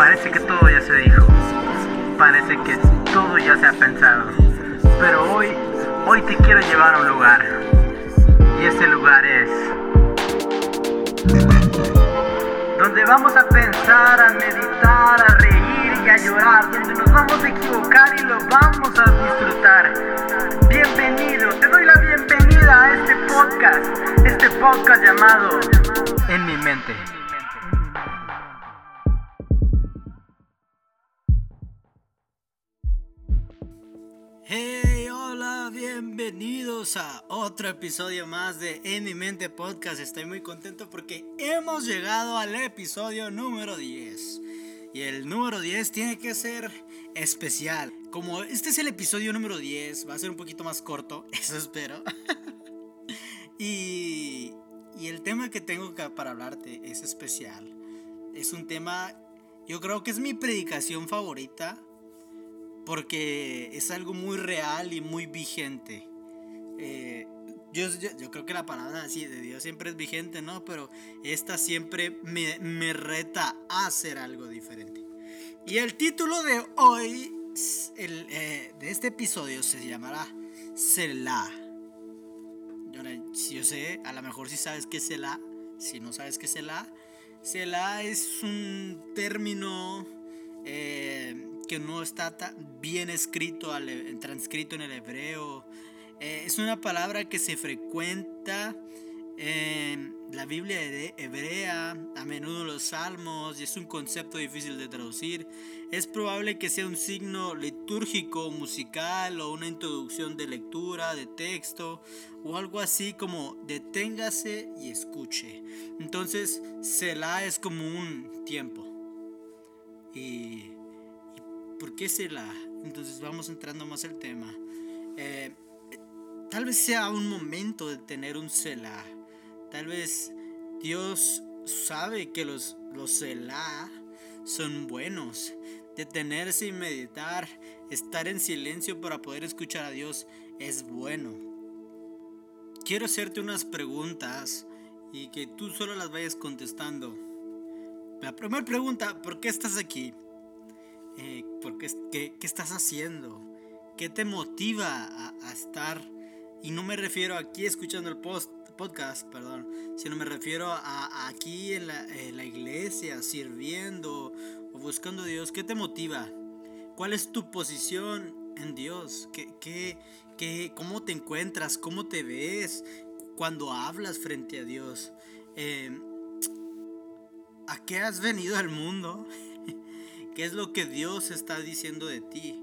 Parece que todo ya se dijo. Parece que todo ya se ha pensado. Pero hoy, hoy te quiero llevar a un lugar. Y ese lugar es... Donde vamos a pensar, a meditar, a reír y a llorar. Donde nos vamos a equivocar y lo vamos a disfrutar. Bienvenido, te doy la bienvenida a este podcast. Este podcast llamado En mi mente. Hey, hola, bienvenidos a otro episodio más de En mi mente podcast. Estoy muy contento porque hemos llegado al episodio número 10. Y el número 10 tiene que ser especial. Como este es el episodio número 10, va a ser un poquito más corto, eso espero. y, y el tema que tengo para hablarte es especial. Es un tema, yo creo que es mi predicación favorita porque es algo muy real y muy vigente. Eh, yo, yo, creo que la palabra así de Dios siempre es vigente, ¿no? Pero esta siempre me, me reta a hacer algo diferente. Y el título de hoy, el, eh, de este episodio, se llamará Selah. Yo, yo sé, a lo mejor si sabes qué es Selah, si no sabes qué es Selah, Selah es un término eh, que no está bien escrito, transcrito en el hebreo. Eh, es una palabra que se frecuenta en la Biblia hebrea, a menudo los salmos, y es un concepto difícil de traducir. Es probable que sea un signo litúrgico, musical o una introducción de lectura, de texto o algo así como deténgase y escuche. Entonces, Selah es como un tiempo. Y ¿Por qué la Entonces vamos entrando más al tema. Eh, tal vez sea un momento de tener un Selah. Tal vez Dios sabe que los, los Selah son buenos. Detenerse y meditar, estar en silencio para poder escuchar a Dios es bueno. Quiero hacerte unas preguntas y que tú solo las vayas contestando. La primera pregunta, ¿por qué estás aquí? Eh, porque, ¿qué, estás haciendo? ¿Qué te motiva a, estar? Y no me refiero aquí escuchando el post, podcast, perdón, sino me refiero a, aquí en la, iglesia, sirviendo o buscando a Dios. ¿Qué te motiva? ¿Cuál es tu posición en Dios? ¿Qué, qué, qué, ¿Cómo te encuentras? ¿Cómo te ves cuando hablas frente a Dios? Eh, ¿A qué has venido al mundo? ¿Qué es lo que Dios está diciendo de ti?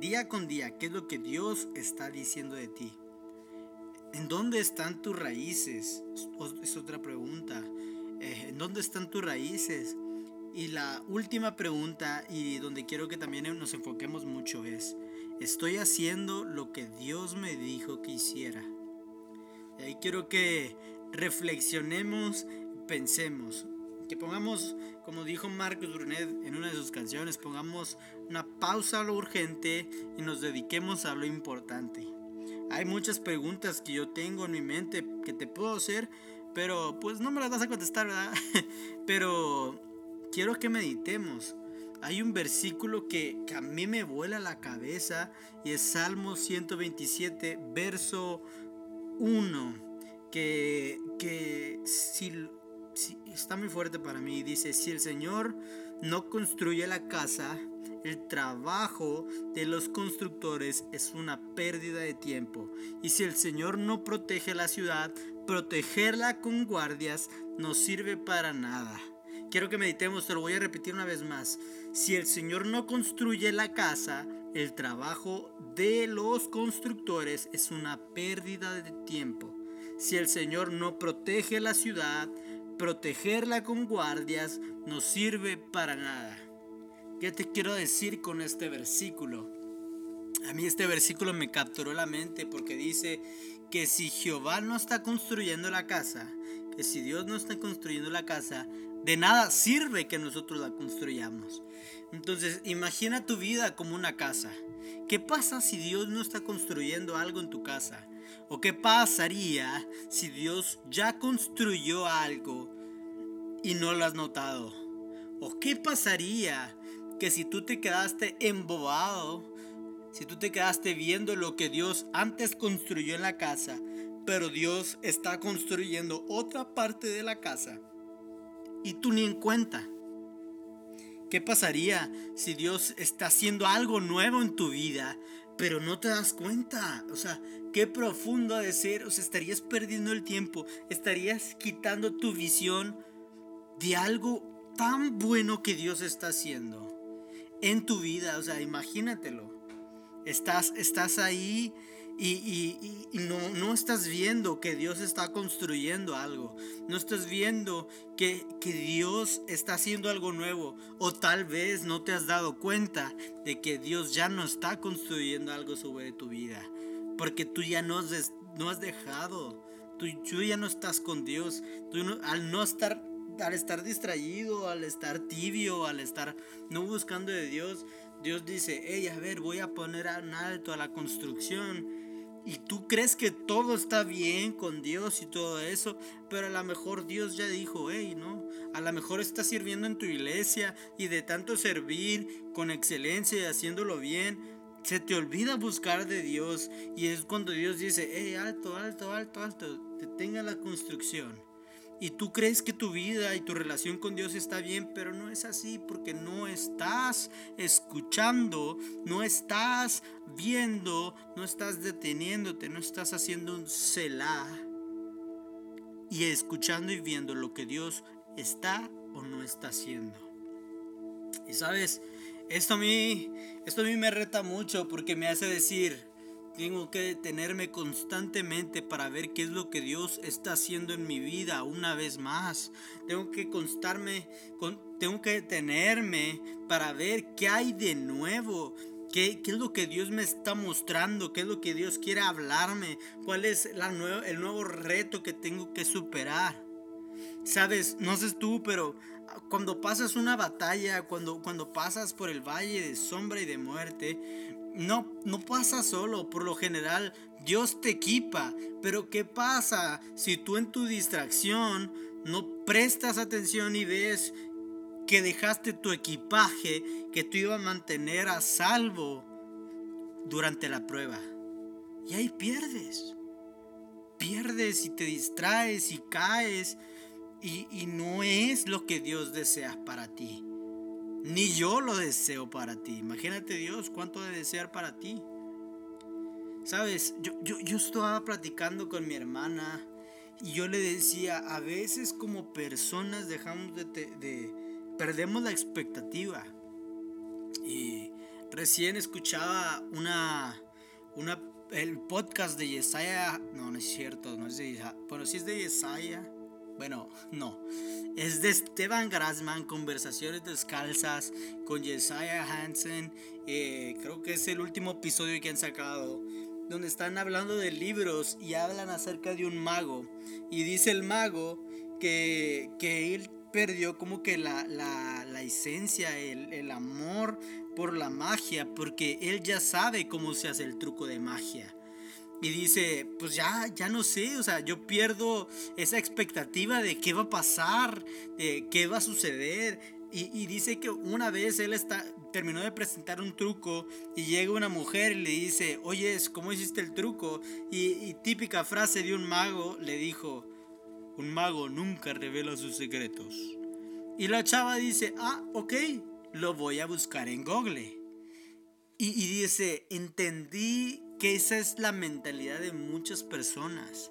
Día con día, ¿qué es lo que Dios está diciendo de ti? ¿En dónde están tus raíces? Es otra pregunta. Eh, ¿En dónde están tus raíces? Y la última pregunta, y donde quiero que también nos enfoquemos mucho, es, ¿estoy haciendo lo que Dios me dijo que hiciera? Y ahí quiero que reflexionemos, pensemos que pongamos, como dijo Marcos Brunet en una de sus canciones, pongamos una pausa a lo urgente y nos dediquemos a lo importante. Hay muchas preguntas que yo tengo en mi mente que te puedo hacer, pero pues no me las vas a contestar, ¿verdad? pero quiero que meditemos. Hay un versículo que, que, a mí me vuela la cabeza y es Salmo 127, verso 1, que, que si está muy fuerte para mí. Dice, si el Señor no construye la casa, el trabajo de los constructores es una pérdida de tiempo. Y si el Señor no protege la ciudad, protegerla con guardias no sirve para nada. Quiero que meditemos, te lo voy a repetir una vez más. Si el Señor no construye la casa, el trabajo de los constructores es una pérdida de tiempo. Si el Señor no protege la ciudad, protegerla con guardias no sirve para nada. ¿Qué te quiero decir con este versículo? A mí este versículo me capturó la mente porque dice que si Jehová no está construyendo la casa, que si Dios no está construyendo la casa, de nada sirve que nosotros la construyamos. Entonces, imagina tu vida como una casa. ¿Qué pasa si Dios no está construyendo algo en tu casa? ¿O qué pasaría si Dios ya construyó algo y no lo has notado? ¿O qué pasaría que si tú te quedaste embobado, si tú te quedaste viendo lo que Dios antes construyó en la casa, pero Dios está construyendo otra parte de la casa y tú ni en cuenta? ¿Qué pasaría si Dios está haciendo algo nuevo en tu vida, pero no te das cuenta? O sea, qué profundo de ser, o sea, estarías perdiendo el tiempo, estarías quitando tu visión de algo tan bueno que Dios está haciendo en tu vida, o sea, imagínatelo. Estás, estás ahí y, no, no, estás viendo que Dios está construyendo algo. No estás viendo que, Dios está haciendo algo nuevo. O tal vez no te has dado cuenta de que Dios ya no está construyendo algo sobre tu vida. Porque tú ya no has, no has dejado. Tú, ya no estás con Dios. Tú al no estar al estar distraído, al estar tibio, al estar no buscando de Dios, Dios dice, hey, a ver, voy a poner en alto a la construcción. Y tú crees que todo está bien con Dios y todo eso, pero a lo mejor Dios ya dijo, hey, no, a lo mejor estás sirviendo en tu iglesia y de tanto servir con excelencia y haciéndolo bien, se te olvida buscar de Dios y es cuando Dios dice, hey, alto, alto, alto, alto, detenga la construcción. Y tú crees que tu vida y tu relación con Dios está bien, pero no es así porque no estás escuchando, no estás viendo, no estás deteniéndote, no estás haciendo un selah y escuchando y viendo lo que Dios está o no está haciendo. Y sabes, esto a mí, esto a mí me reta mucho porque me hace decir, tengo que detenerme constantemente para ver qué es lo que Dios está haciendo en mi vida una vez más. Tengo que constarme, tengo que detenerme para ver qué hay de nuevo. ¿Qué, ¿Qué, es lo que Dios me está mostrando? ¿Qué es lo que Dios quiere hablarme? ¿Cuál es la el nuevo reto que tengo que superar? Sabes, no sé tú, pero cuando pasas una batalla, cuando, cuando pasas por el valle de sombra y de muerte, no, no pasa solo, por lo general Dios te equipa, pero ¿qué pasa si tú en tu distracción no prestas atención y ves que dejaste tu equipaje que tú ibas a mantener a salvo durante la prueba? Y ahí pierdes. Pierdes y te distraes y caes y, y no es lo que Dios desea para ti. Ni yo lo deseo para ti. Imagínate Dios cuánto de desear para ti. Sabes, yo, yo, estaba platicando con mi hermana y yo le decía, a veces como personas dejamos de, de perdemos la expectativa. Y recién escuchaba una, una, el podcast de Yesaya, no, no es cierto, no es de Yesaya, bueno, sí es de Yesaya, bueno, no. Es de Esteban Grasman, Conversaciones Descalzas, con Jesiah Hansen. Eh, creo que es el último episodio que han sacado, donde están hablando de libros y hablan acerca de un mago. Y dice el mago que, que él perdió como que la, la, la esencia, el, el amor por la magia, porque él ya sabe cómo se hace el truco de magia y dice, pues ya, ya no sé, o sea, yo pierdo esa expectativa de qué va a pasar, de qué va a suceder. Y, dice que una vez él está, terminó de presentar un truco y llega una mujer y le dice, oye, ¿cómo hiciste el truco? Y, típica frase de un mago le dijo, un mago nunca revela sus secretos. Y la chava dice, ah, ok, lo voy a buscar en Google. Y, y dice, entendí que esa es la mentalidad de muchas personas.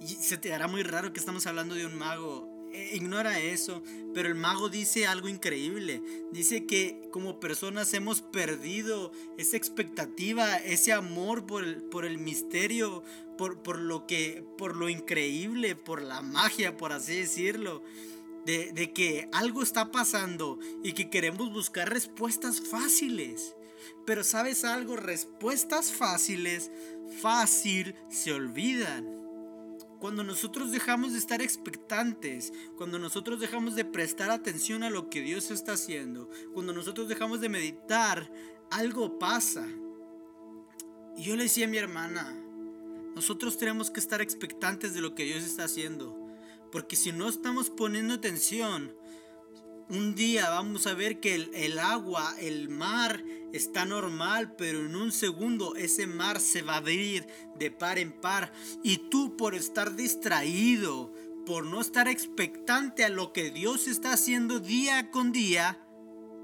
Y se te hará muy raro que estamos hablando de un mago. E, ignora eso, pero el mago dice algo increíble. Dice que como personas hemos perdido esa expectativa, ese amor por el, por el misterio, por, por, lo que, por lo increíble, por la magia, por así decirlo. De, de que algo está pasando y que queremos buscar respuestas fáciles. Pero sabes algo, respuestas fáciles, fácil, se olvidan. Cuando nosotros dejamos de estar expectantes, cuando nosotros dejamos de prestar atención a lo que Dios está haciendo, cuando nosotros dejamos de meditar, algo pasa. Y yo le decía a mi hermana, nosotros tenemos que estar expectantes de lo que Dios está haciendo. Porque si no estamos poniendo atención, un día vamos a ver que el, agua, el mar está normal, pero en un segundo ese mar se va a abrir de par en par. Y tú por estar distraído, por no estar expectante a lo que Dios está haciendo día con día,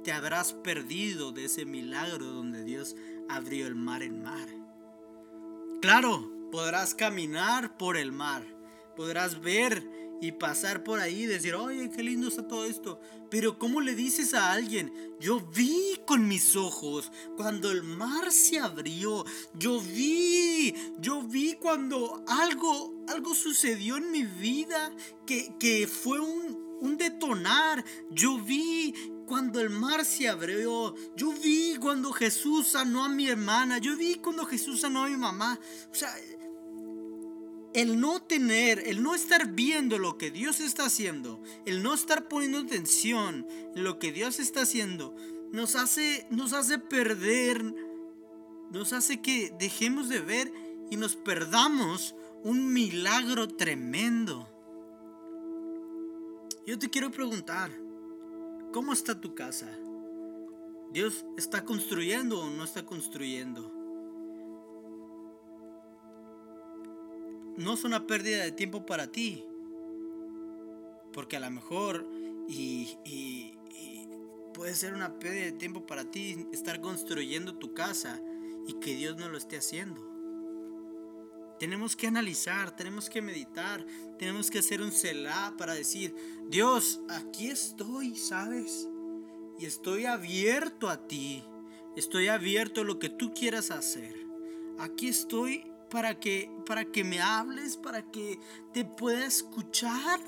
te habrás perdido de ese milagro donde Dios abrió el mar en mar. Claro, podrás caminar por el mar, podrás ver y pasar por ahí y decir, oye, qué lindo está todo esto. Pero ¿cómo le dices a alguien? Yo vi con mis ojos cuando el mar se abrió. Yo vi, yo vi cuando algo, algo sucedió en mi vida que, que fue un, un detonar. Yo vi cuando el mar se abrió. Yo vi cuando Jesús sanó a mi hermana. Yo vi cuando Jesús sanó a mi mamá. O sea, el no tener, el no estar viendo lo que Dios está haciendo, el no estar poniendo atención en lo que Dios está haciendo, nos hace, nos hace perder, nos hace que dejemos de ver y nos perdamos un milagro tremendo. Yo te quiero preguntar, ¿cómo está tu casa? ¿Dios está construyendo o no está construyendo? No es una pérdida de tiempo para ti. Porque a lo mejor y, puede ser una pérdida de tiempo para ti estar construyendo tu casa y que Dios no lo esté haciendo. Tenemos que analizar, tenemos que meditar, tenemos que hacer un celá para decir, Dios, aquí estoy, ¿sabes? Y estoy abierto a ti, estoy abierto a lo que tú quieras hacer. Aquí estoy para que, para que me hables, para que te pueda escuchar,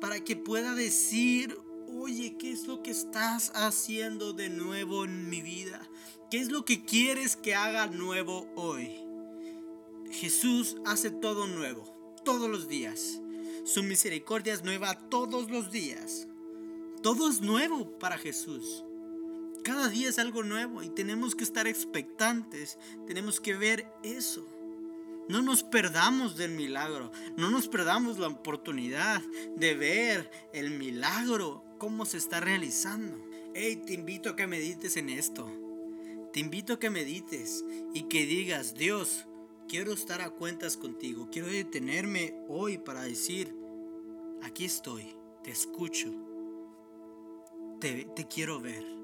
para que pueda decir, oye, ¿qué es lo que estás haciendo de nuevo en mi vida? ¿Qué es lo que quieres que haga nuevo hoy? Jesús hace todo nuevo, todos los días. Su misericordia es nueva todos los días. Todo es nuevo para Jesús. Cada día es algo nuevo y tenemos que estar expectantes, tenemos que ver eso. No nos perdamos del milagro, no nos perdamos la oportunidad de ver el milagro, cómo se está realizando. Hey, te invito a que medites en esto. Te invito a que medites y que digas, Dios, quiero estar a cuentas contigo. Quiero detenerme hoy para decir, aquí estoy, te escucho, te, te quiero ver.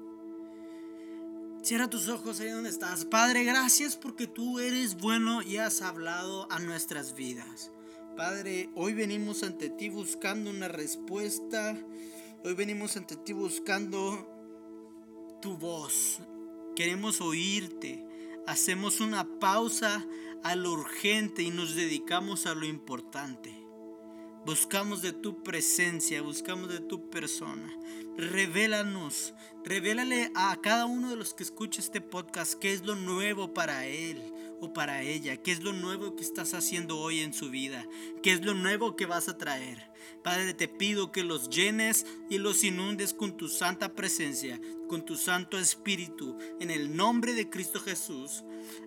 Cierra tus ojos ahí donde estás. Padre, gracias porque tú eres bueno y has hablado a nuestras vidas. Padre, hoy venimos ante ti buscando una respuesta. Hoy venimos ante ti buscando tu voz. Queremos oírte. Hacemos una pausa a lo urgente y nos dedicamos a lo importante. Buscamos de tu presencia, buscamos de tu persona. Revélanos, revélale a cada uno de los que escucha este podcast qué es lo nuevo para él o para ella, qué es lo nuevo que estás haciendo hoy en su vida, qué es lo nuevo que vas a traer. Padre, te pido que los llenes y los inundes con tu santa presencia, con tu santo espíritu, en el nombre de Cristo Jesús.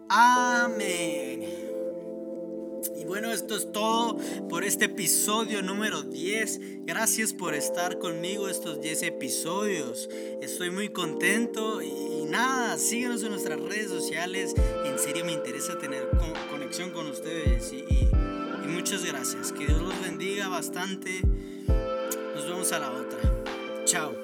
Amén. Y bueno, esto es todo por este episodio número 10. Gracias por estar conmigo estos 10 episodios. Estoy muy contento y, nada, síguenos en nuestras redes sociales. En serio me interesa tener conexión con ustedes y, muchas gracias. Que Dios los bendiga bastante. Nos vemos a la otra. Chao.